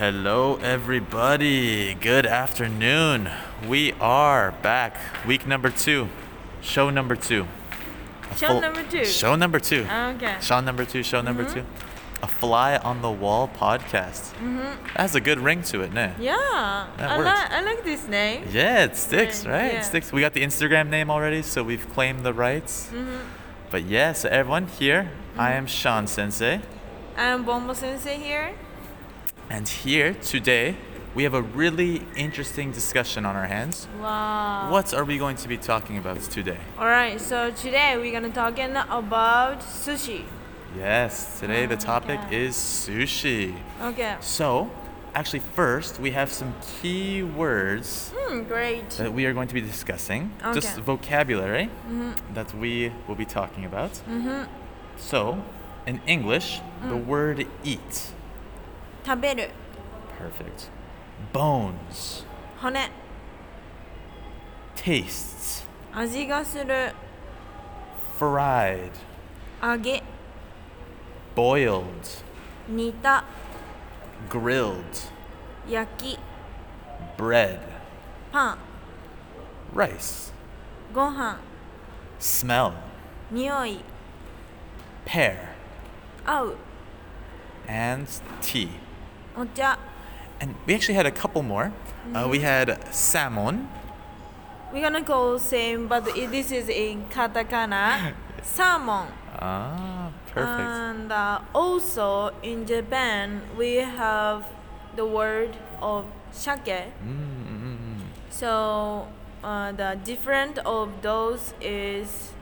Hello, everybody. Good afternoon. We are back. Week number two, show number two. A Show full- number two. Show number two. Okay. Show number two. Show number two. A fly on the wall podcast. Mm-hmm. That has a good ring to it, nah? Yeah, That I works. like I like this name. Yeah, it sticks, Yeah, right? yeah. It sticks. We got the Instagram name already, so we've claimed the rights. Mm-hmm. But yeah, so everyone here, I am Sean Sensei. I'm Bombo Sensei here. And here today, we have a really interesting discussion on our hands. Wow. What are we going to be talking about today? Alright, so today we're gonna talking about sushi. Yes, today the topic Okay. is sushi. Okay. So, actually, first, we have some key words Hmm, great. that we are going to be discussing. okay. Just vocabulary that we will be talking about. Mhm. So, in English, the word eat. 食べる Perfect. Bones. 骨 Tastes. 味がする Fried. 揚げ Boiled. 煮た Grilled. 焼き Bread. パン Rice. ご飯 Smell. 匂い Pear. 合う And tea. お茶 And we actually had a couple more. Uh, we had salmon. We're gonna call same but this is in katakana salmon Ah, perfect. and uh, also in Japan we have the word of shake Mm-mm-mm. so uh, the different of those is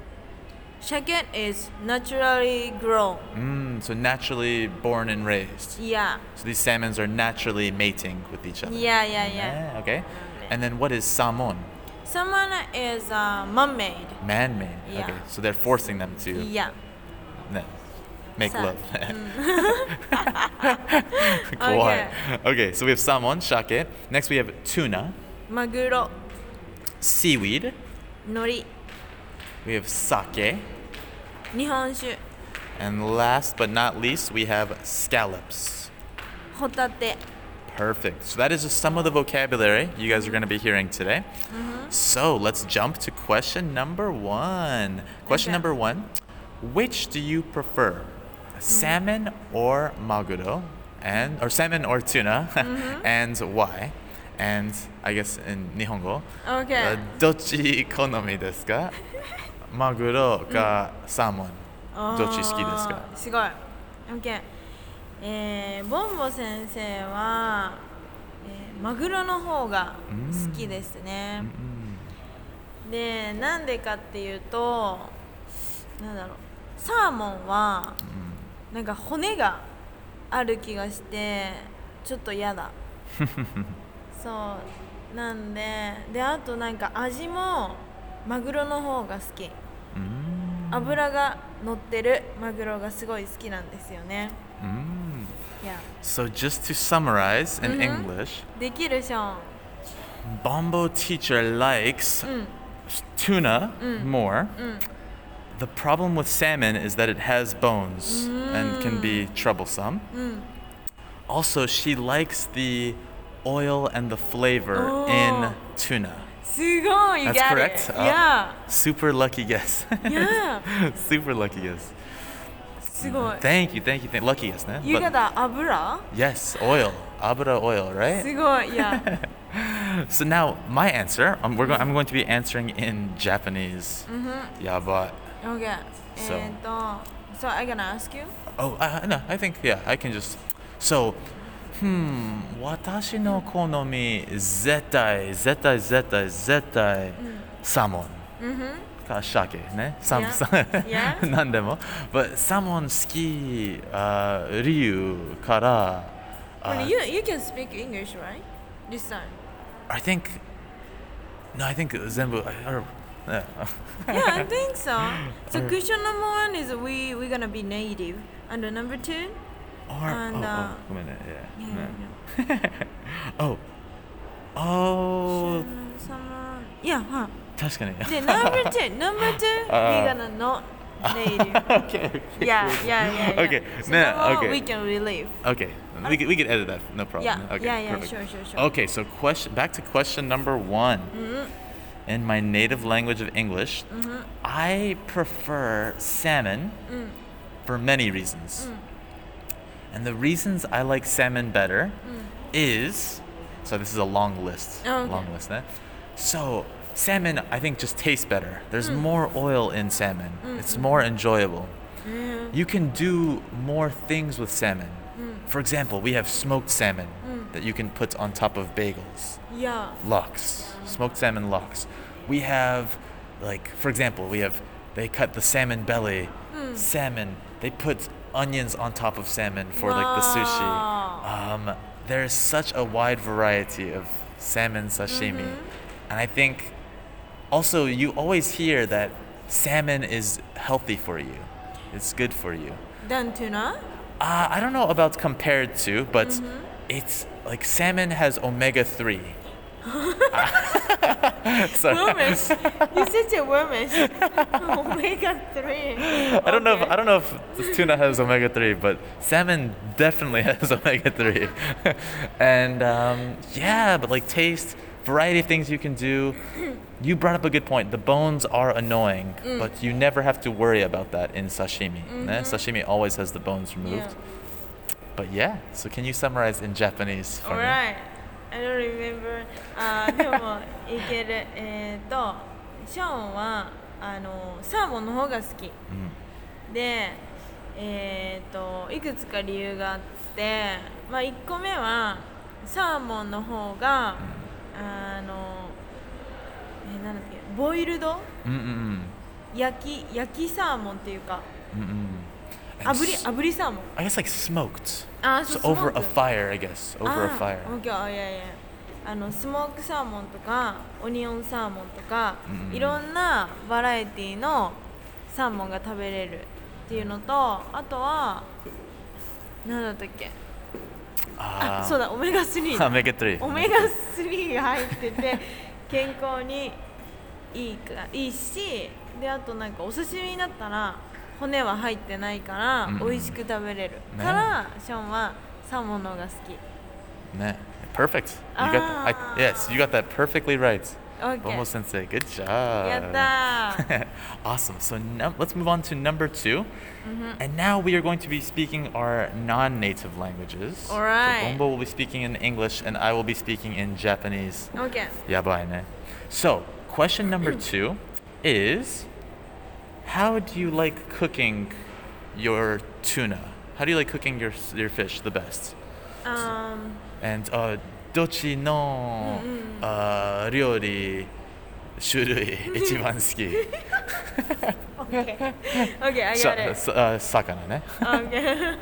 Second is naturally grown. Mm, so naturally born and raised. Yeah. So these salmons are naturally mating with each other. Yeah, yeah, yeah. yeah okay. And then what is salmon? Salmon is uh, man-made. Man-made. Yeah. Okay. So they're forcing them to. Yeah. No, make Sa- love. Mm. okay. okay. So we have salmon, shake. Next we have tuna. Maguro. Seaweed. Nori. We have sake. 日本酒 And last but not least, we have scallops. ホタテ Perfect. So that is just some of the vocabulary you guys are going to be hearing today. Mm-hmm. So let's jump to question number one. Question Okay. number one Which do you prefer, salmon or maguro? And, or salmon or tuna? Mm-hmm. and why? And I guess in Nihongo, uh, OK どっち好みですか マグロかサーモン。どっち好きですか？すごい。OK えー、ボンボ先生は、えーマグロの方が好きですね、でなんでかっていうとなんだろう。サーモンはなんか骨がある気がしてちょっと嫌だ。そう。なんでであとなんか味もマグロの方が好き脂が乗ってるマグロがすごい好きなんですよね。いや So just to summarize in Mhm. English, できるショーン。 Bombo teacher likes tuna more. The problem with salmon is that it has bones and can be troublesome. Also, she likes the oil and the flavor in Oh. tuna. すごい That's got correct? It. Oh. Yeah. Super lucky guess. Yeah. Super lucky guess. すごい。 Thank you, thank you, thank lucky guess, ne? 夕 But 方油 yes, oil. Abra oil, right? すごい。いや。 So now my answer, um, we're go- I'm going to be answering in Japanese. Yeah, but OK。 So. えっと、So I gonna ask you? oh uh, no, I think yeah, I can just. So, hmm, 私の好み絶対絶対絶対絶対サーモンか鮭ね。サーモン Yeah. 何でも。But サーモン好きあ理由から。あ Well, you you can speak English, right? This time. I think. No, I think 全部。I- or- yeah. I think so. So question number one is we we're gonna be native, and the number two. Or, And, oh, uh, oh, ごめんね。Yeah. Yeah. yeah. oh. Oh. Someone. Yeah. はい。確かに。で number two number two あ we're gonna not native. okay. okay. yeah, yeah, yeah, yeah. Okay, So no, that one okay. we can relieve. Okay, we could, we could edit that. No problem. Yeah, Okay, yeah, yeah, perfect. sure, sure, sure. Okay, so question back to question number one. Mm-hmm. In my native language of English, I prefer salmon Mm. for many reasons. And the reasons I like salmon better is so this is a long list. Mm. Oh, okay. Long list, eh? So salmon I think just tastes better. There's Mm. more oil in salmon. It's more enjoyable. You can do more things with salmon. Mm. For example, we have smoked salmon that you can put on top of bagels. Yeah. Lox, smoked salmon lox. We have, like, for example, we have, they cut the salmon belly, Hmm. salmon, they put onions on top of salmon for like the sushi. Um, there's such a wide variety of salmon sashimi. Mm-hmm. And I think also you always hear that salmon is healthy for you, it's good for you. Than tuna? Uh, I don't know about compared to, but Mm-hmm. it's like salmon has omega 3. Wormish. you said a wormish. Omega 3. I don't know if I don't know if tuna has omega 3, but salmon definitely has omega 3. and um, yeah, but like taste, variety of things you can do. You brought up a good point. The bones are annoying, Mm. but you never have to worry about that in sashimi. eh? Sashimi always has the bones removed. Mm-hmm. Yeah. But yeah, so can you summarize in Japanese for me? Alright. I don't remember. あーでもいける。えっ、と、ショーンはあのサーモンの方が好き。うんで、えっ、といくつか理由があって、まあ1個目はサーモンの方が、あの、えーなんだっけ、ボイルド？うんうんうん焼き焼きサーモンっていうか、うんうん。炙り炙りサーモン。I guess like smoked. So over スモ a ーク fire, I guess. Over a あ fire. ー OK いやいやあのスモークサーモンとかオニオンサーモンとか、うんいろんなバラエティのサーモンが食べれるっていうのとあとは何だったっけあ Ah, そうだオメガ3 omega 3. オメガ3が入ってて健康にいいかいいしであとなんかお刺身だったら骨は入ってないからうん美味しく食べれる、ねからショーンはサーモンの方が好き Nah, perfect. You got that. Ah. I, yes, you got that perfectly right. OK Bomo sensei, good job. awesome. So now, let's move on to number 2 And now we are going to be speaking our non-native languages. Alright. So Bombo will be speaking in English and I will be speaking in Japanese. OK Yabai ne. So, question number two is How do you like cooking your tuna? How do you like cooking your, your fish the best? um, And uh, どっちの、uh, 料理種類一番好き OK OK I さ got it さあ魚ね。 OK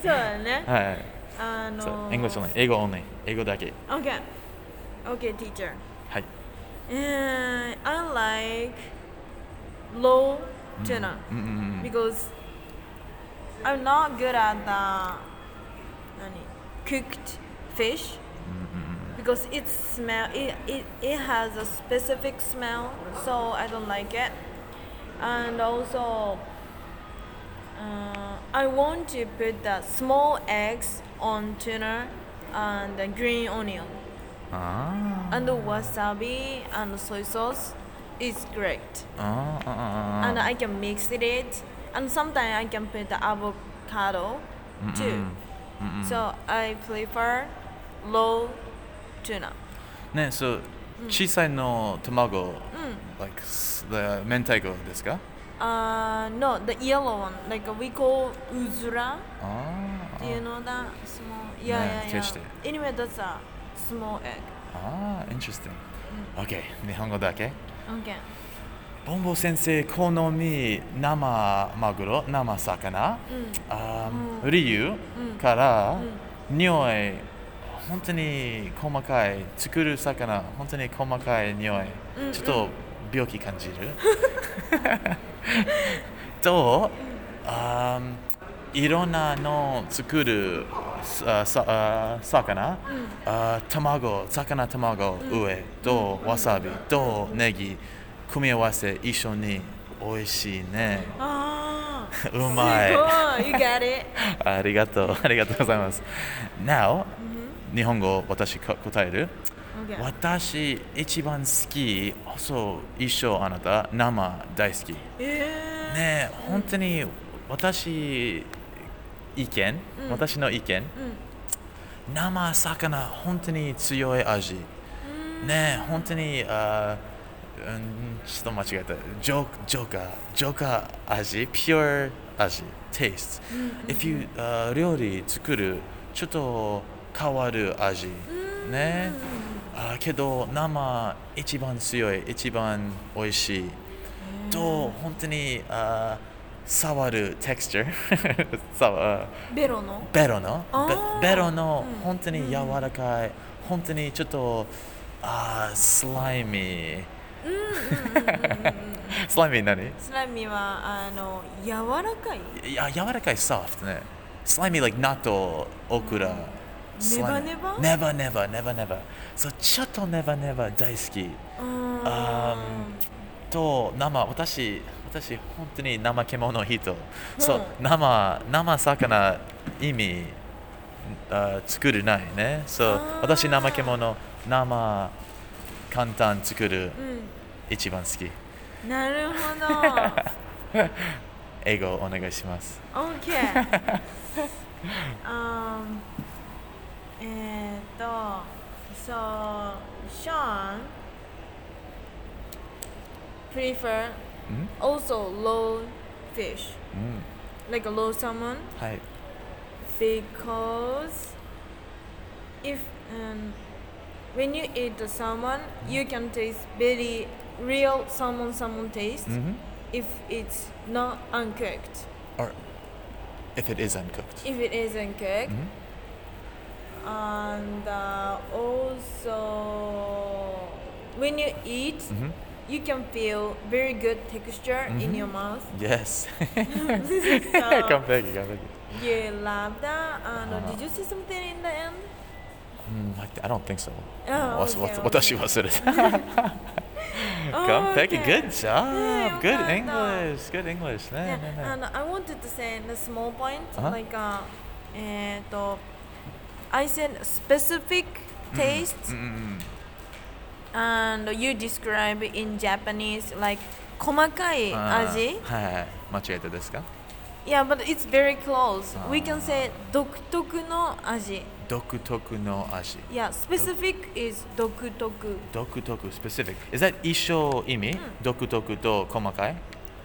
そうだねはい。あ So, の English only. 英語 only. 英語だけ。 OK OK teacher はい。 and I like low mm-hmm. tuna mm-hmm. because I'm not good at the cooked fish mm-hmm. because it smell it, it it has a specific smell so I don't like it and also uh, I want to put the small eggs on tuna and the green onion ah. and the wasabi and the soy sauce is great. And I can mix it, and sometimes I can put the avocado too. Mm-mm. So I prefer low tuna. ね、そう、小さいの卵、like mm. mm. like the 明太子ですか Uh, no, the yellow one, like we call uzura. Do you know that small? Yeah, yeah, yeah. taste. Anyway, that's a small egg. あー、interesting. Mm. Okay, 日本語だけボンボ先生、好み生マグロ、生魚、あー理由？から、匂い、本当に細かい、作る魚、本当に細かい匂い、ちょっと病気感じる？と、あーいろんなの作るささあ魚、あ卵、魚卵、上とわさびとネギ、組み合わせ一緒に美味しいね。うまい。ありがとう、ありがとうございます。Now、日本語私か答える？私一番好き、そう、一緒。あなた、生大好き。えー、ねえ、本当に私、意見、うん。私の意見、うん。生魚、本当に強い味。ねえ、本当に、あーうん、ちょっと間違えた。ジョジョーカー、ジョーカー味、pure 味、taste。If you、あー料理作る、ちょっと変わる味。ねあーけど、生一番強い、一番美味しい。と、本当に、あー触る texture 触ベロの？ベロの？ベベロのうん。本当に柔らかい、本当にちょっとあースライミースライミー何？スライミはあの柔らかい？いや柔らかい soft ね。スライミー like 納豆オクラネバネバ？ネバネバネバネバ。そうちょっとネバネバ大好き。あと生私私本当に怠け者人そう生生魚意味あ作るないね。そう私怠け者生簡単作るうん。一番好き。なるほど。英語お願いします。OK あーえーっと So Sean prefer ん also low fish うん like a low salmon はい because if um, when you eat the salmon you can taste very real salmon salmon taste うん if it's not uncooked or if it is uncooked if it isn't cooked うん and uh, also when you eat うん you can feel very good texture in Mhm. your mouth Yes 完 so 璧完璧 you love that and Uh-huh. did you say something in the end うん I I don't think so あわ okay, わ okay. 私忘れた Oh, 完璧 okay. good job good よかった English good English ね Yeah, ねね and I wanted to say the small point, Uh-huh. like uh, えーと I said specific taste, うんうんうん and you describe in Japanese like 細かいあー味。はいはい間違えたですか Yeah, but it's very close. We can あー say 独特の味。独特の味 Yeah, specific is 独特。独特 specific is that 一緒意味独特と細かい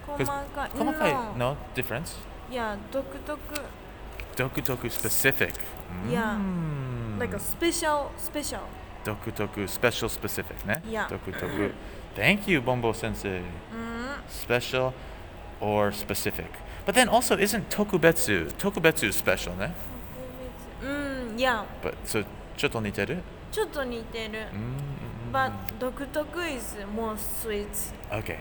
細かい。細かい No. no difference Yeah, 独特。独特 specific Yeah. うん Like a special, special. 独特 special specific ね Yeah. 独特 Thank you Bombo sensei うん。special or specific but then also isn't tokubetsu tokubetsu special ねうん、Yeah. but so ちょっと似てるちょっと似てる。うん But 独特 is more sweet. Okay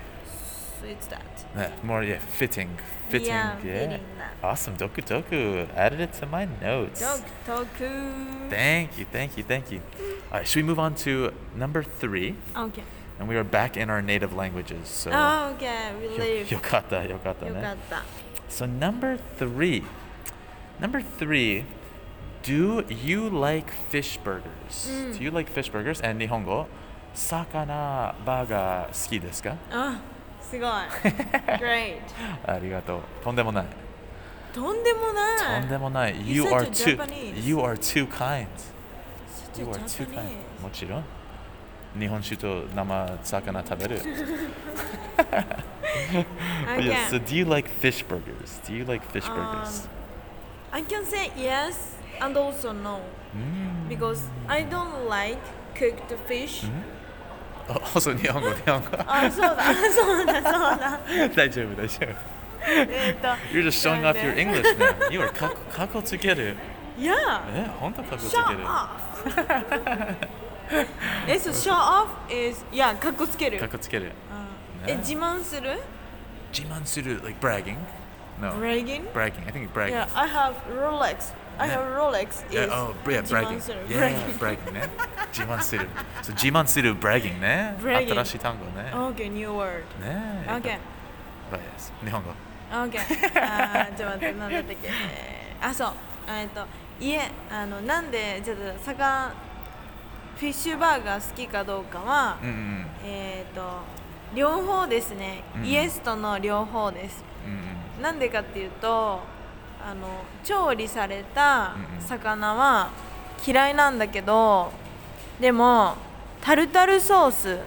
it's that. Uh, more yeah, fitting, fitting, yeah. yeah. Awesome, doku doku. Added it to my notes. Doku doku. Thank you, thank you, thank you. All right, should we move on to number three? Okay. And we are back in our native languages. So oh, okay, relief. Yo, yokata, yokata, yokata. So number three. Number three. Do you like fish burgers? Mm. Do you like fish burgers? And Nihongo, sakana baga suki desu ka? Oh. あ、すごい。Great. ありがとう。とんでもない。とんでもない。とんでもない。 You You said are you're too. Japanese. You are too kind. Such a You are too kind. Japanese. もちろん。日本酒と生魚食べる。 I Yeah, so can. do you like fish burgers? Do you like fish burgers? Um, I can say yes and also no Mm. because I don't like cooked fish. Oh, also 日本語、日本語。あ、そうだ、そうだ、そうだ。大丈夫、大丈夫。えっと。You're just showing off your English now. You are かかっこつける。Yeah. え、本当かっこつける。え、so show off is yeah かっこつける。かっこつける。え、ね自慢する自慢する、like bragging? No. bragging? Bragging. I think bragging. Yeah, I have Rolex. I have Rolex is Yeah, oh, yeah, 自 bragging. 慢する。Yeah, bragging. ね。自慢する。So 自慢する bragging ね。Bragging. 新しい単語ね。Okay, new word. ね。Okay. 日本語 OK あ ーちょっと待って何だったっけ？えーあそうえっと家あのなんでちょっと魚フィッシュバーガー好きかどうかは、うんうんえっ、と両方ですね、うんイエスとの両方ですうんうんなんでかっていうとあの調理された魚は嫌いなんだけどでもタルタルソース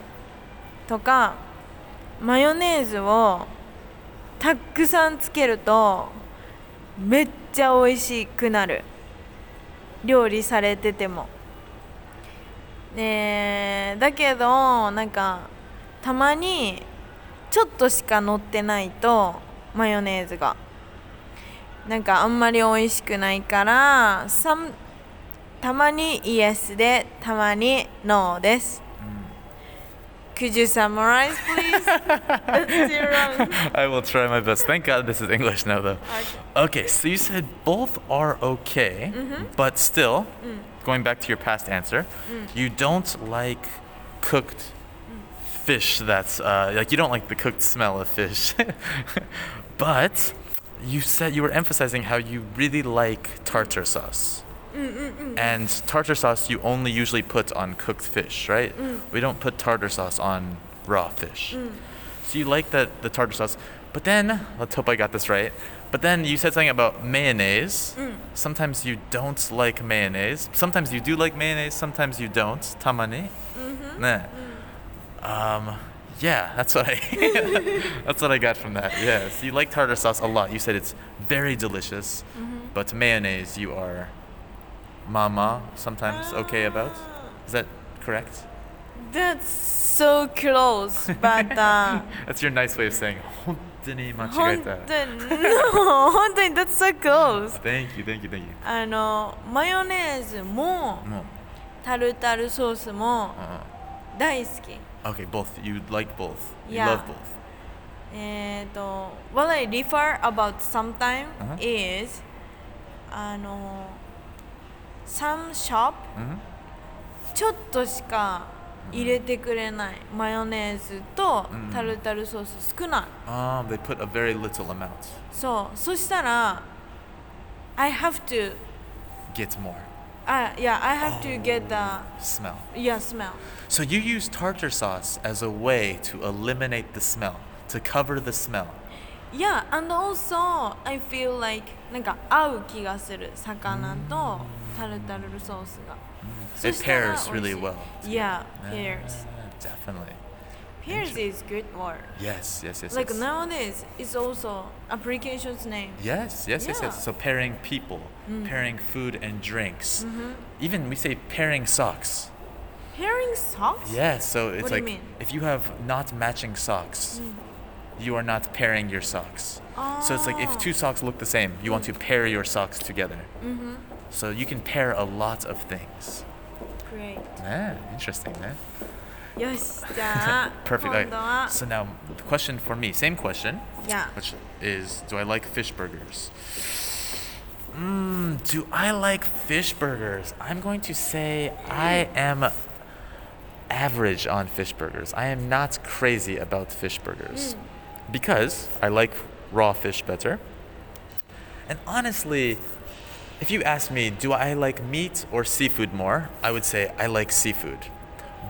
とかマヨネーズをたくさんつけるとめっちゃ美味しくなる。料理されてても。ねだけどなんかたまにちょっとしか乗ってないとマヨネーズがなんかあんまり美味しくないからさんたまにイエスでたまにノーです。Could you summarize, please? That's too wrong. I will try my best. Thank God this is English now, though. Okay, so you said both are okay, but still, going back to your past answer, you don't like cooked fish that's uh, like you don't like the cooked smell of fish. but you said you were emphasizing how you really like tartar sauce. And tartar sauce you only usually put on cooked fish, right? Mm. We don't put tartar sauce on raw fish. Mm. So you like that the tartar sauce, but then let's hope I got this right. But then you said something about mayonnaise. Mm. Sometimes you don't like mayonnaise. Sometimes you do like mayonnaise. Sometimes you don't. Tamani. Mm-hmm. Nah. Um, yeah, that's what I that's what I got from that. Yes, you like tartar sauce a lot. You said it's very delicious, but mayonnaise you are mama sometimes okay about. Is that correct? That's so close, but uh, That's your nice way of saying 本当に間違え本た。当に no 本当に that's so close. Thank you, thank you, thank you. あのマヨネーズももうタルタルソースもう 大好き。ん Okay, both. You like both. You Yeah. love both. えっ、と What I refer about sometime Uh-huh. is あの some shop Mhm. ちょっとしか入れてくれないマヨネーズとうんタルタルソース少ない。Um, they put a very little amount. そうそしたら I have to Get more あいや I have to get the smell. yeah smell So you use tartar sauce as a way to eliminate the smell, to cover the smell. Yeah, and also I feel like なんか合う気がする魚とタルタルソースが。そ It したら pairs 美味 really しい well. Yeah, Ah, pairs. definitely. Pairs is good word. Yes, yes, yes. Like yes. nowadays, it's also application's name. Yes, yes, yes, Yeah. Mm. yes. So pairing people, mm. pairing food and drinks. Mm-hmm. Even we say pairing socks. Pairing socks? Yeah, so it's what like you if you have not matching socks, mm. you are not pairing your socks. Oh. So it's like if two oh. socks look the same, you want to pair your socks together. Mm-hmm. So you can pair a lot of things. Great. Yeah, interesting, man. Perfect. Right. So now, the question for me, same question. Yeah. Which is, do I like fish burgers? Mm, do I like fish burgers? I'm going to say I am average on fish burgers. I am not crazy about fish burgers because I like raw fish better. And honestly, if you ask me, do I like meat or seafood more? I would say I like seafood.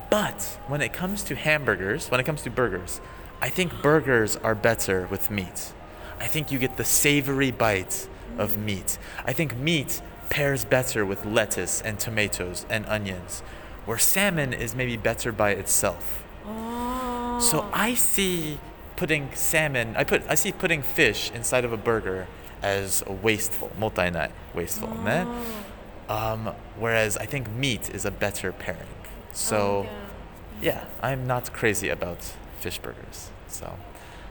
But when it comes to hamburgers, when it comes to burgers, I think burgers are better with meat. I think you get the savory bite of meat. I think meat pairs better with lettuce and tomatoes and onions, where salmon is maybe better by itself. So I see putting salmon, I put I see putting fish inside of a burger as wasteful, motainai, wasteful, ne? Um, whereas I think meat is a better pairing. So yeah, I'm not crazy about fish burgers. So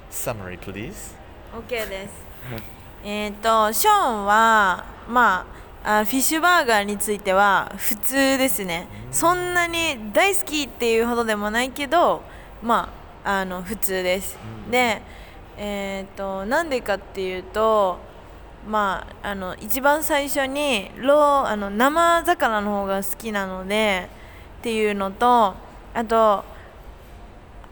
summary, please. OK です。えっと、ショーンは、まあ、あフィッシュバーガーについては普通ですね。そんなに大好きっていうほどでもないけど、まあ、あの普通です。で、えっと、なんでかっていうと、まあ、あの一番最初にローあの生魚の方が好きなのでっていうのとあと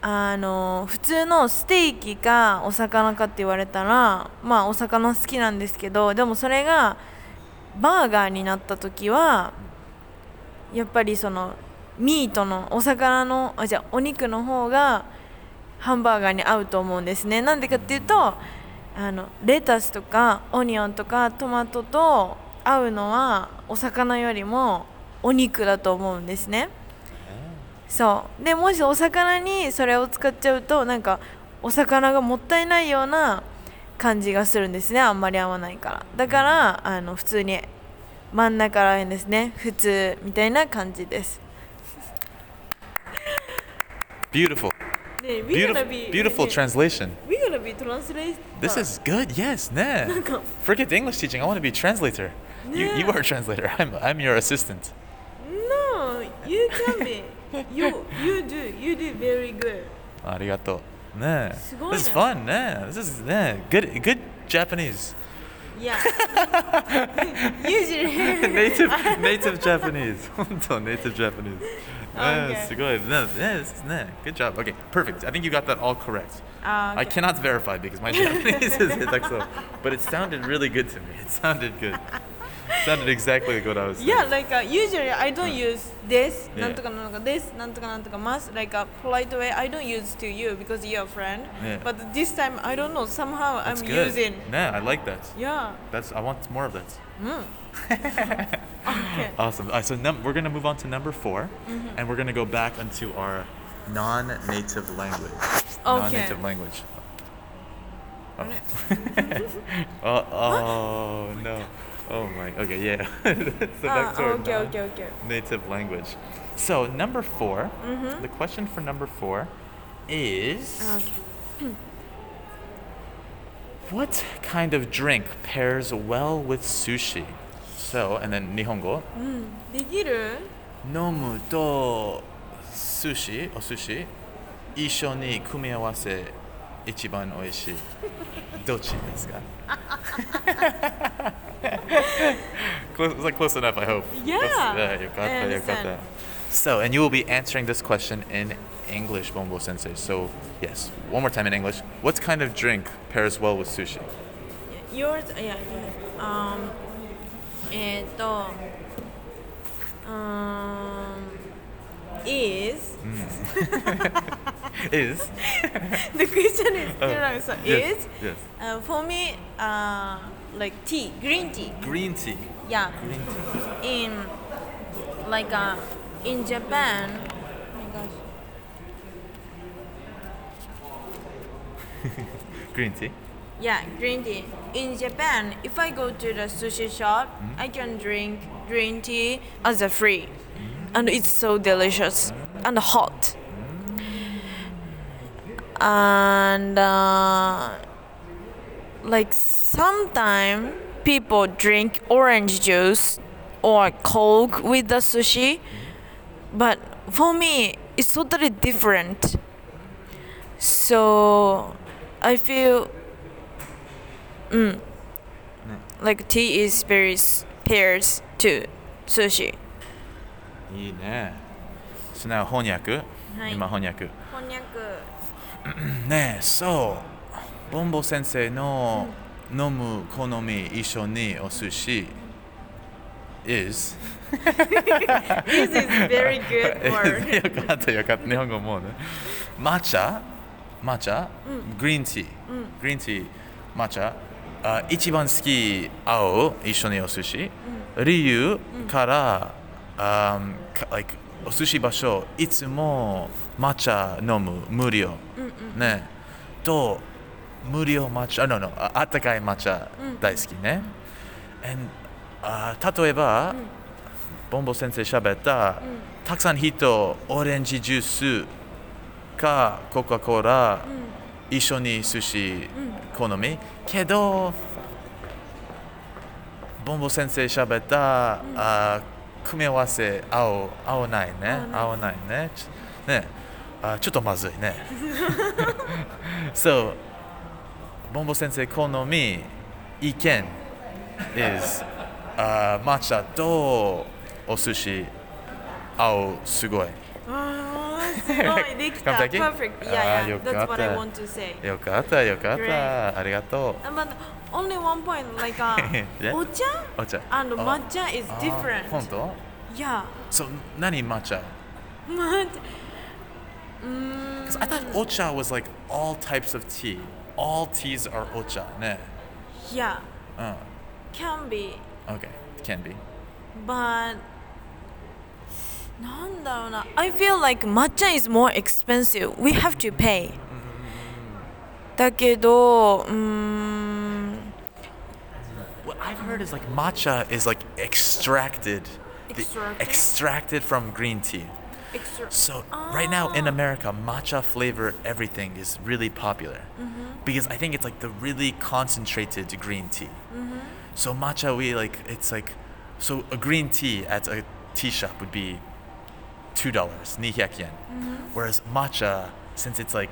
あの普通のステーキかお魚かって言われたらまあお魚好きなんですけどでもそれがバーガーになった時はやっぱりそのミートのお魚のあじゃあお肉の方がハンバーガーに合うと思うんですね。なんでかっていうとあのレタスとかオニオンとかトマトと合うのはお魚よりもお肉だと思うんですね。そうでもしお魚にそれを使っちゃうとなんかお魚がもったいないような感じがするんですねあんまり合わないからだからあの普通に真ん中らへんですね普通みたいな感じです Beautiful. ね Beautiful, beautiful translation. We're gonna be translated This is good. Yes, nah. Forget the English teaching. I want to be translator. You, you are a translator. I'm, I'm your assistant. No you can be you you do you do very good ありがとう。ねすごいね。 This is fun. ね This is ね good good Japanese. Yeah usually native native Japanese. 本当 native Japanese. ね Okay. すごい。ねね this is ね Good job. Okay, perfect. I think you got that all correct. あ I cannot verify because my Japanese is so, but it sounded really good to me. It sounded good. sounded exactly like what I was saying. Yeah, like uh, usually I don't use this, Yeah. なんとかなんとか this, なんとかなんとか must, like a polite way. I don't use to you because you're a friend. Yeah. But this time I don't know. Somehow That's I'm good. using. Yeah, I like that. Yeah. That's I want more of that. Okay. Awesome. All right, so num- we're gonna move on to number 4 Mm-hmm. and we're gonna go back into our non-native language. Non-native language. Oh. oh, oh no. Oh my. Okay, yeah. so Ah, back to our okay, non- okay, okay. native language. So number 4 Mm-hmm. The question for number four is Okay. what kind of drink pairs well with sushi? So and then Nihongo. できる飲むと寿司お寿司一緒に組み合わせ一番美味しいどっちですか close, it's like close enough, I hope. Yeah, That's- yeah, you got I that, you got understand. that. So, and you will be answering this question in English, Bombo Sensei. So, yes, one more time in English. What kind of drink pairs well with sushi? Yours, yeah, yeah. Um, えっと、um, is Is the question is wrong. So yes, is yes. uh, for me uh, like tea, green tea. green tea. Yeah, Green tea. in like uh, in Japan. Oh my gosh. Green tea. Yeah, green tea. In Japan, if I go to the sushi shop, I can drink green tea as a free. And it's so delicious and hot And uh, like sometimes people drink orange juice or coke with the sushi, but for me, it's totally different. So I feel mm, like tea is very s- pairs to sushi. いいね。So now 翻訳。はい今翻訳。こんにゃく。 ねえ、そう。ボンボ先生の飲む好み一緒にお寿司。Is. This is very good word. よかったよかった。日本語もうね。抹茶抹茶、グリーンティー、グリーンティー抹茶あ一番好き青一緒にお寿司、理由から、あか like お寿司場所いつも抹茶飲む無料、ね。と無料抹茶あ no, no ああったかい抹茶大好きね、And あ例えば、ボンボ先生喋った、たくさん人オレンジジュースかコカ・コーラ、一緒に寿司好み、けどボンボ先生喋った、あ組み合わせ合う合わないね。合わない。ね。ちね。あちょっとまずいね。So ボンボ先生好み意見 is あ抹茶とお寿司合うすごい。あー すごいできた。完璧 Perfect. あー Yeah, yeah. よかった That's what I want to say. よかったよかっ Great. たありがとう Uh, But only one point, like uh, Yeah. お茶お茶 and あ matcha is あ different. 本当 Yeah. So 何抹茶 Matcha. Mm, Because I thought ocha was like all types of tea. All teas are ocha. Ne. yeah, Uh, can be, okay, can be. but なんだろうな I feel like matcha is more expensive. We have to pay. だけど、うーん What I've heard is like matcha is like extracted. the- Extracted? extracted from green tea. extra. So right now in America, matcha flavored everything is really popular because I think it's like the really concentrated green tea. So matcha, we like it's like so a green tea at a tea shop would be two dollars, ni yen. Mm-hmm. Whereas matcha, since it's like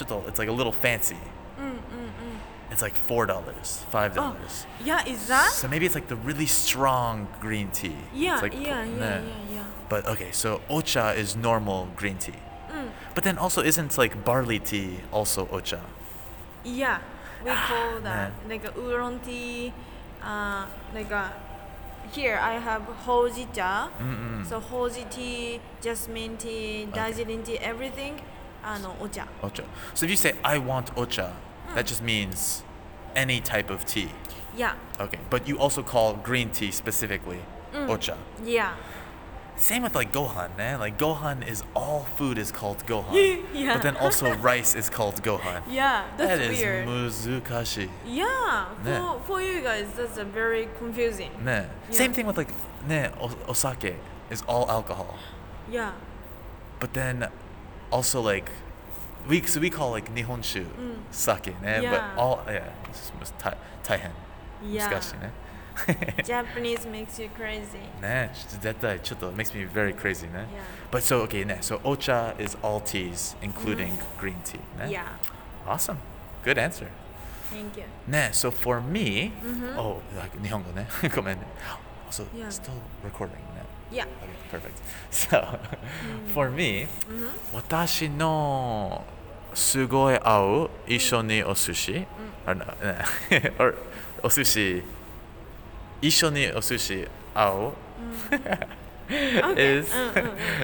it's like a little fancy. Mm, mm, mm. It's like four dollars, five oh, dollars. Oh, yeah, is that? So maybe it's like the really strong green tea. Yeah, like, yeah, yeah, yeah, yeah, But okay, so ocha is normal green tea. Mm. But then also isn't like barley tea also ocha? Yeah, we ah, call that like a oolong tea, uh, like a here I have hojicha. So hoji tea, jasmine tea, darjeeling tea, everything. Ocha. Ocha. So if you say I want ocha, hmm. that just means any type of tea. Yeah, Okay, but you also call green tea specifically mm. ocha. yeah. Same with like Gohan, man. Like Gohan is all food is called Gohan. yeah. But then also rice is called Gohan. Yeah, that's that is weird. muzukashi. Yeah. For, for you guys, that's a very confusing. Yeah. Same thing with like ne osake is all alcohol. Yeah. But then also like we so we call like nihonshu mm. sake, ne? But all yeah, it's just 大変。Yeah. Disgusting, eh? Japanese makes you crazy. ね、ちょっと絶対ちょっと makes me very crazy ね。 Yeah. But so okay, ね、so ocha is all teas, including green tea ね。 Yeah, Awesome. Good answer. thank you. ね、so for me, oh, like 日本語ね。ごめんね。Also, Yeah. still recording ね。 Yeah. Okay, perfect. So, for me, 私のすごい合う一緒にお寿司、あのね or お寿司 一緒にお寿司合う。is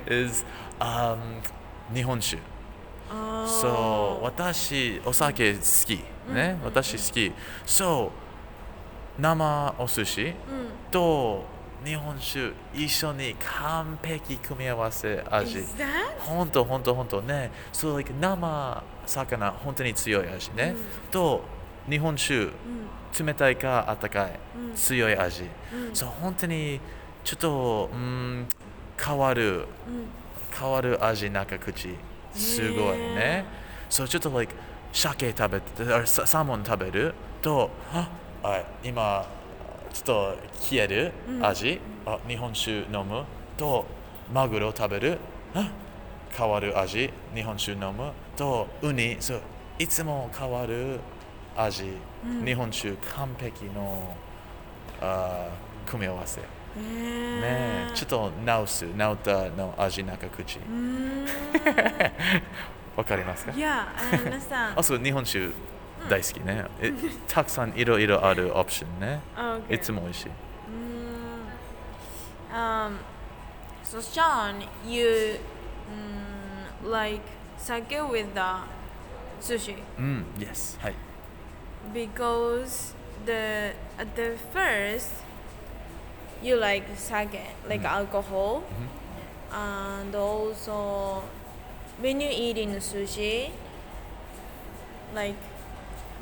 is um 日本酒。そう私お酒好き。ね、私好き。そう生お寿司と日本酒一緒に完璧組み合わせ味。本当本当本当ね。そう、like、生魚本当に強い味ね。と日本酒、冷たいか温かい、強い味。そう本当にちょっと、うん、変わる、変わる味中口。すごいね。そうちょっと like 鮭食べてあササーモン食べる？とああ今ちょっと消える味、あ日本酒飲む？とマグロ食べる？あ変わる味？日本酒飲む？とウニ？そういつも変わる味、日本酒完璧のあ組み合わせ。ねえ。ちょっと直す直ったの味中口。わかりますか？Yeah, I understand. あ そう日本酒大好きね、えたくさんいろいろあるオプションね。okay. いつも美味しい。Um, so Sean, you mm, like sake with the sushi? うん yes はい because the at the first you like sake like alcohol and also when you eating sushi like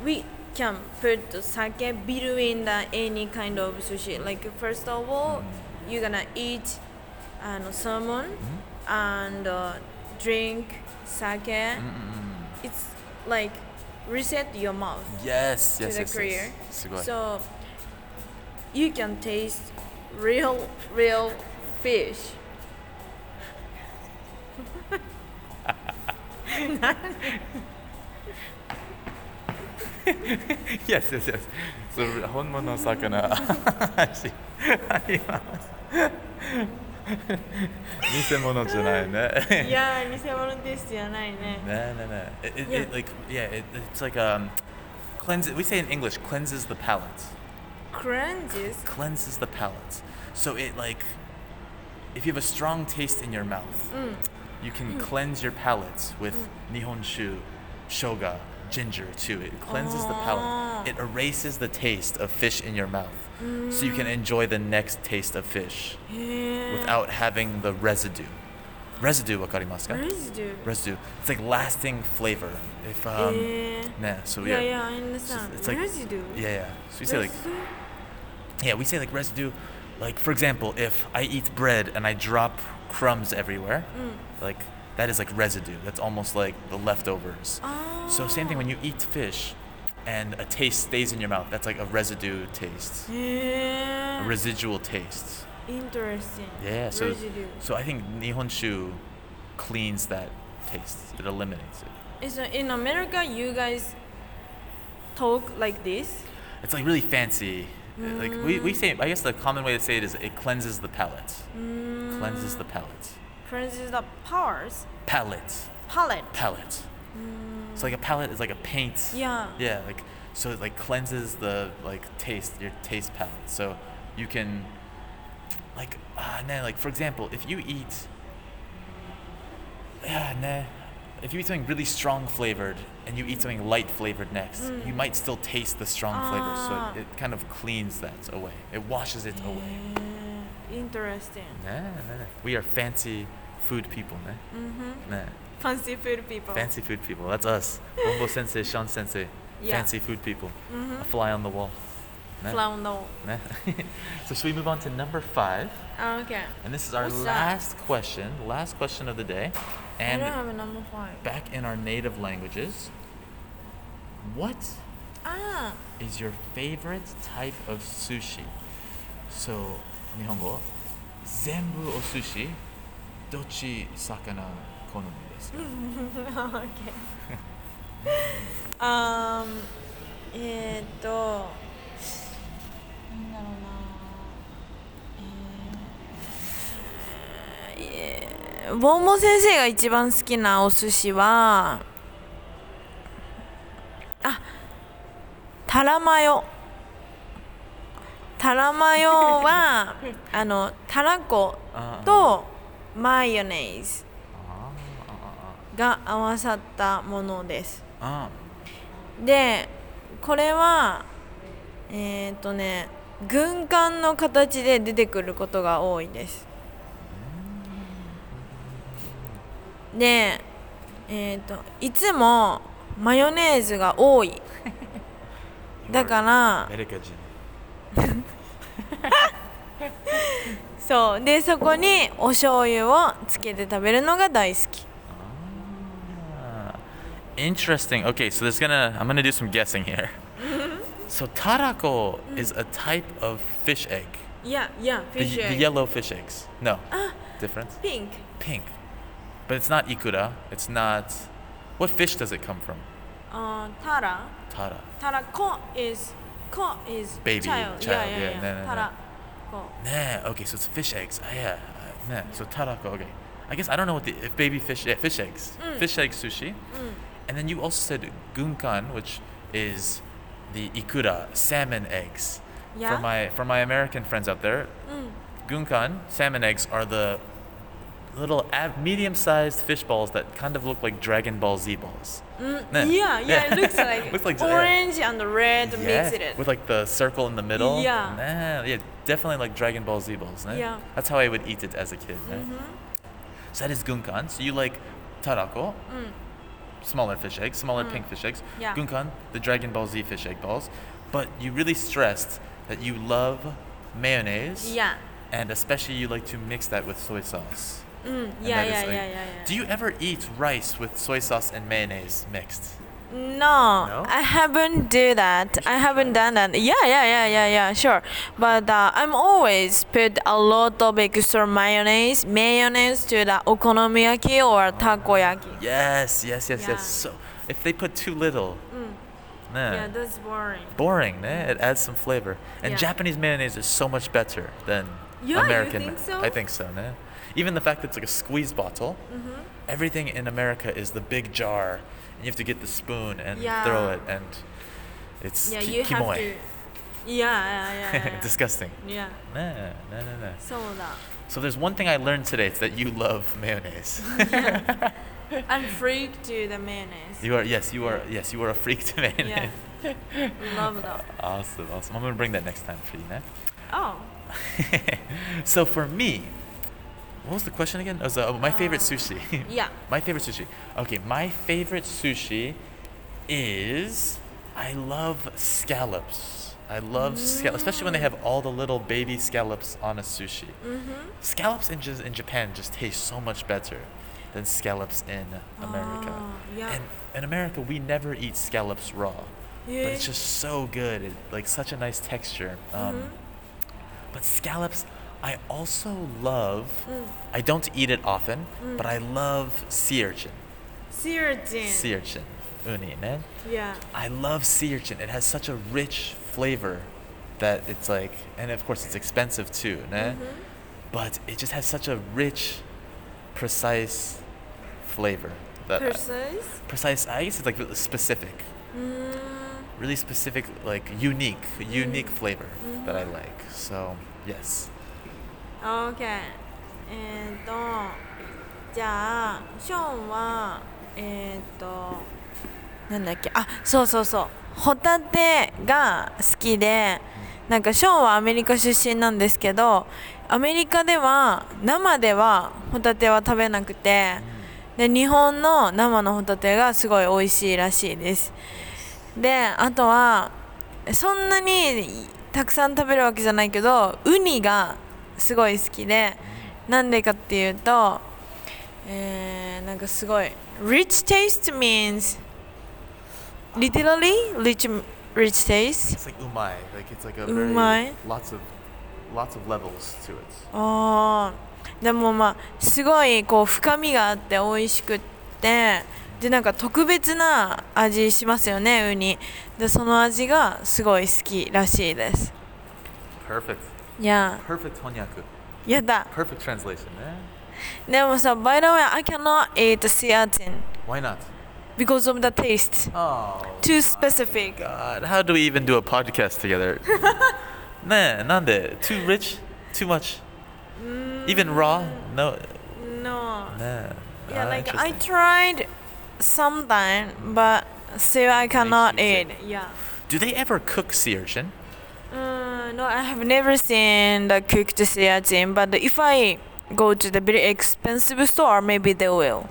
we can put sake between the any kind of sushi. Like first of all you're gonna eat uh, salmon and uh, drink sake. It's like reset your mouth Yes to yes the yes, career. yes. すごい So you can taste real, real fish. yes yes yes そう本物の魚味あります 偽物じゃないね。いやー偽物ですじゃないね No, no, no. It, it, Yeah. it like yeah, it, it's like um, cleanse. We say in English, cleanses the palate. cleanses Cleanses the palate. So it like, if you have a strong taste in your mouth, you can cleanse your palate with nihonshu, shoga, ginger too. It cleanses the palate. Ah. It erases the taste of fish in your mouth. Mm. So you can mm. enjoy the next taste of fish yeah. without having the residue. Residue, wakarimasu ka? Residue. Residue. It's like lasting flavor. If um, yeah. Nah, so yeah. Yeah, yeah, I understand. It's like, residue. Yeah, yeah. So we say residue? like. Yeah, we say like residue. Like for example, if I eat bread and I drop crumbs everywhere, mm. like that is like residue. That's almost like the leftovers. So same thing when you eat fish, and a taste stays in your mouth. That's like a residue taste, へ a え residual taste. interesting Yeah. So residue so I think nihonshu cleans that taste. It eliminates it. Eh, so in America you guys talk like this It's like really fancy. Uh, Like we, we say, I guess the common way to say it is it cleanses the palate. Cleanses the palate. Cleanses the powers Palette. palate Palate. So like a palette is like a paint. yeah Yeah. Like so it like cleanses the like taste your taste palette. So you can like ah nah, like for example if you eat yeah nah if you eat something really strong flavored and you eat something light flavored next, you might still taste the strong flavors. So Ah. it, it kind of cleans that away. It washes it away. Interesting. Ναι, ναι. We are fancy food people, ναι. Mm-hmm. Ναι. Fancy food people. Fancy food people. That's us. Bombo sensei, Sean sensei. Yeah. Fancy food people. Mm-hmm. A fly on the wall. Fly on the wall. Ναι. so should we move on to number five? Okay. And this is our What's last that? question, last question of the day. And I don't have a number five. Back in our native languages, what ah. is your favorite type of sushi? So 日本語？全部お寿司？どっち魚好みですか ?OK um えっとなんだろうな。えーえーボンボ先生が一番好きなお寿司はあタラマヨ。タラマヨは あのたらこあとマヨネーズが合わさったものです。あでこれはえっ、とね軍艦の形で出てくることが多いです。でえっ、といつもマヨネーズが多い。だから そうでそこにお醤油をつけて食べるのが大好き Ah, Interesting. Okay, so there's gonna I'm gonna do some guessing here. so tarako is a type of fish egg. いやいやフ The, ィッシ the ュ yellow fish eggs. No. Different. ピンク Pink. But it's not ikura. It's not. What fish does it come from? あータラ Tara. タラコ is コ is Baby, child, child, yeah, yeah, yeah, yeah. no, no, no. タラコ Nah. Okay, so it's fish eggs. Ah, yeah. uh, Nah. So tarako. Okay. I guess I don't know what the if baby fish. Yeah, fish eggs. Fish egg sushi. And then you also said gunkan, which is the ikura salmon eggs. Yeah. For my for my American friends out there, gunkan salmon eggs are the little ab- medium-sized fish balls that kind of look like Dragon Ball Z balls. Nah. Yeah, yeah, it looks like, Looks like- yeah. orange and red Yeah, mixed. with like the circle in the middle. Yeah. Nah, yeah, definitely like Dragon Ball Z balls. nah? Yeah. That's how I would eat it as a kid. nah? Mm-hmm. So that is gunkan. So you like tarako, mm. smaller fish eggs, smaller mm. pink fish eggs. Yeah. Gunkan, the Dragon Ball Z fish egg balls. But you really stressed that you love mayonnaise. yeah. And especially you like to mix that with soy sauce. Mm, yeah, yeah, like- yeah, yeah, yeah. Do you ever eat rice with soy sauce and mayonnaise mixed? No, No? I haven't do that. I haven't done that. Yeah, yeah, yeah, yeah, yeah, sure. But uh, I'm always put a lot of extra mayonnaise, mayonnaise to the okonomiyaki or takoyaki. Yes, yes, yes, Yeah. yes. So if they put too little, nah, Yeah, that's boring. boring, nah, it adds some flavor. And Yeah. Japanese mayonnaise is so much better than Yeah, you American. think so? I think so. Ne? Even the fact that it's like a squeeze bottle. Mm-hmm. Everything in America is the big jar, you have to get the spoon and yeah. throw it, and it's yeah, ki- you have to. Yeah, yeah, yeah. yeah. Disgusting. Yeah. Nah, nah, nah. no. So So there's one thing I learned today. It's that you love mayonnaise. I'm freak to the mayonnaise. You are yes, you are yes, you are a freak to mayonnaise. Yeah. love that. Awesome, awesome. I'm gonna bring that next time for you, man. Oh. so for me, what was the question again? It was uh, my favorite Uh, sushi. Yeah. my favorite sushi. Okay, my favorite sushi is I love scallops. I love scallops, especially when they have all the little baby scallops on a sushi. Mm-hmm. Scallops in, just, in Japan just taste so much better than scallops in America. Ah, yeah. And in America, we never eat scallops raw, yeah. but it's just so good. It, like such a nice texture. Um, Mhm. But scallops, I also love. Mm. I don't eat it often, Mm. but I love sea urchin. Sea urchin. Sea urchin, uni, ne? Yeah. I love sea urchin. It has such a rich flavor that it's like, and of course it's expensive too, ne? Mhm. But it just has such a rich, precise flavor. That I- Precise. precise. I guess it's like specific, Mm. really specific, like unique, unique Mm. flavor that I Mhm. like. So yes. OK えっ、とじゃあショーンはえっ、となんだっけ？あそうそうそう。ホタテが好きでなんかショーンはアメリカ出身なんですけどアメリカでは生ではホタテは食べなくてで日本の生のホタテがすごい美味しいらしいです。であとはそんなにたくさん食べるわけじゃないけどウニがすごい好きでなんでかっていうとえー、なんかすごい rich taste means literally rich rich taste It's like umai. Like it's like a Umai. very lots of lots of levels to it. あーでもまあすごいこう深みがあって美味しくってでなんか特別な味しますよねウニでその味がすごい好きらしいです Perfect. いや Perfect honyaku. やだ Perfect translation, eh? でもさ by the way I cannot eat sea urchin Why not? because of the taste Oh too specific God, how do we even do a podcast together? nah, nande. Too rich? Too much? Even raw? No. no Nah. yeah Ah, like I interesting. tried sometime but still I cannot you eat sick. yeah Do they ever cook sea urchin? Uh, no, I have never seen the cooked sea urchin, but if I go to the very expensive store, maybe they will.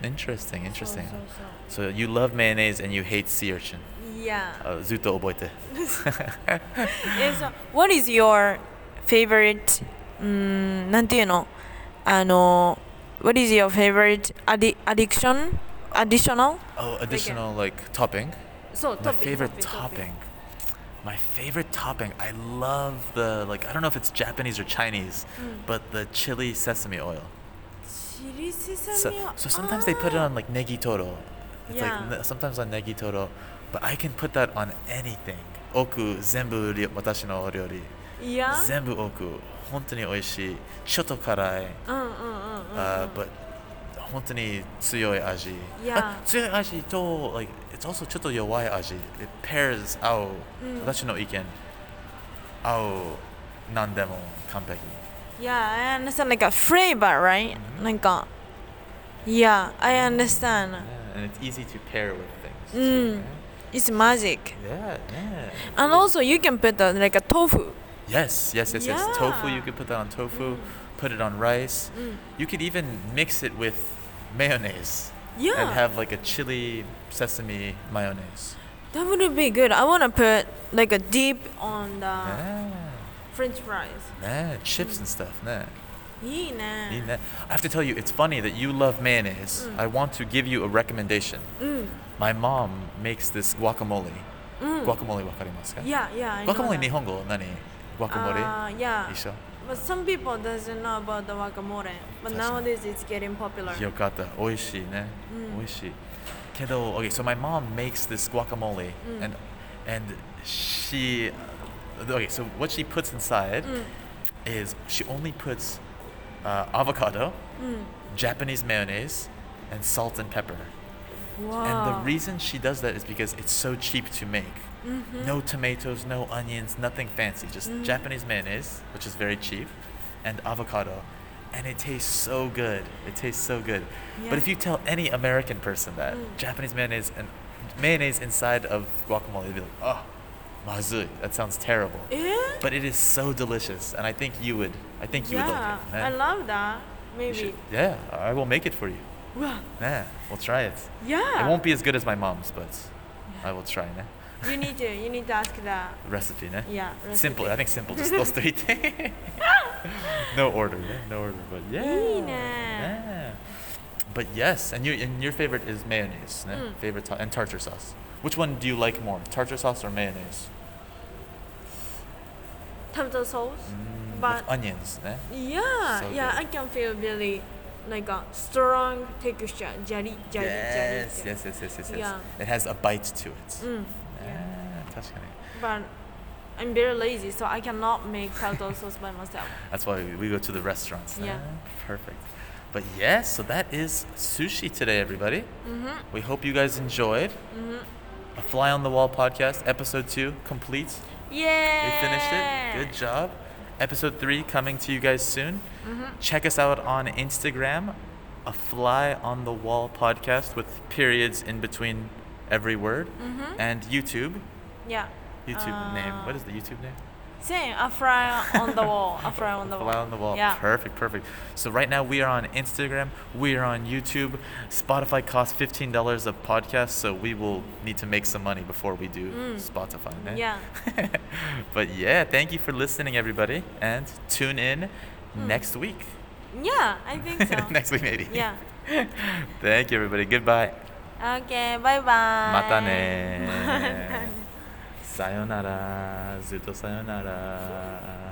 Mm, interesting, interesting. So, So you love mayonnaise and you hate sea urchin. Yeah. Uh, zuto oboite. Eh, so, what is your favorite? うんなんていうのあの What is your favorite addi addiction? Additional? Oh, additional like topping. そう、 My favorite topping. My favorite topping. I love the like I don't know if it's Japanese or Chinese, but the chili sesame oil. チリセサ So, ミオ so sometimes they put it on like negitoro. It's Yeah. like ne- sometimes on negitoro, but I can put that on anything. Oku zenbu ri- watashi no ryori. いや全部奥本当に美味しいちょっと辛い、うんうんうんうん uh, but 本当に強い味、 Yeah. あ強い味と like it's also ちょっと弱い味 it pairs 合う、うん私の意見合う何でも完璧 Yeah, I understand like a flavor, right? なんか Yeah, I understand. yeah, and it's easy to pair with things うん It's magic. yeah yeah And also you can put uh, like a tofu. yes yes yes yes Yeah. tofu you could put that on tofu put it on rice うん you could even mix it with mayonnaise Yeah. And have like a chili sesame mayonnaise. That would be good. I want to put like a dip on the yeah. French fries. Nah, chips and stuff. Nah. Yeah, nah. Yeah, nah. I have to tell you, it's funny that you love mayonnaise. Mm. I want to give you a recommendation. Mm. My mom makes this guacamole. Mm. Guacamole wakarimasu? Yeah, yeah. I guacamole nihongo nani? Guacamole? Uh, yeah. Isho? But some people doesn't know about the guacamole. But 確かに nowadays it's getting popular. よかった。美味しいね。うん美味しい。けど、okay, so my mom makes this guacamole うん and and she okay, so what she puts inside うん。 is she only puts uh, avocado, Japanese mayonnaise, and salt and pepper. Wow. And the reason she does that is because it's so cheap to make. Mm-hmm. No tomatoes, no onions, nothing fancy. Just mm. Japanese mayonnaise, which is very cheap, and avocado. And it tastes so good. It tastes so good. Yeah. But if you tell any American person that mm. Japanese mayonnaise and mayonnaise inside of guacamole, they'd be like, oh, mazui. That sounds terrible. Eh? But it is so delicious, and I think you would. I think you would yeah, like it. I love that. Maybe. should- yeah, I will make it for you. Wow. Yeah, we'll try it. Yeah. It won't be as good as my mom's, but I will try. Ne? You need to. You need to ask the recipe, ne? Yeah. Recipe. Simple. I think simple. Just those three things. no order. Ne? No order. But yeah. yeah. But yes, and you and your favorite is mayonnaise, ne? Mm. Favorite and tartar sauce. Which one do you like more, tartar sauce or mayonnaise? Tartar sauce, mm, but onions, ne? Yeah. So yeah, good. I can feel really like a strong texture, jelly, jelly, yes, jelly. Yes, yes, yes, yes, yes. Yeah. It has a bite to it. Mm. Yeah, 確かに。 But I'm very lazy, so I cannot make tomato sauce by myself. That's why we go to the restaurants. Yeah. Ah, Perfect. But yes, so that is sushi today, everybody. Mm-hmm. We hope you guys enjoyed. A Fly on the Wall podcast, episode two, complete. Yeah. We finished it. Good job. Episode three coming to you guys soon. Mm-hmm. Check us out on Instagram, a Fly on the Wall podcast with periods in between every word, Mm-hmm. and YouTube. Yeah. YouTube name. Uh, What is the YouTube name? Same. A on the wall. A on the wall. Fly on the wall. Yeah. Perfect, perfect. So right now we are on Instagram, we are on YouTube. Spotify costs fifteen dollars a podcast, so we will need to make some money before we do Mm. Spotify. ne? Yeah. but yeah, thank you for listening, everybody, and tune in Mm. next week. Yeah, I think so. next week, maybe. yeah. thank you, everybody. Goodbye. Bye bye. またね またねさよなら。ずっとさよなら。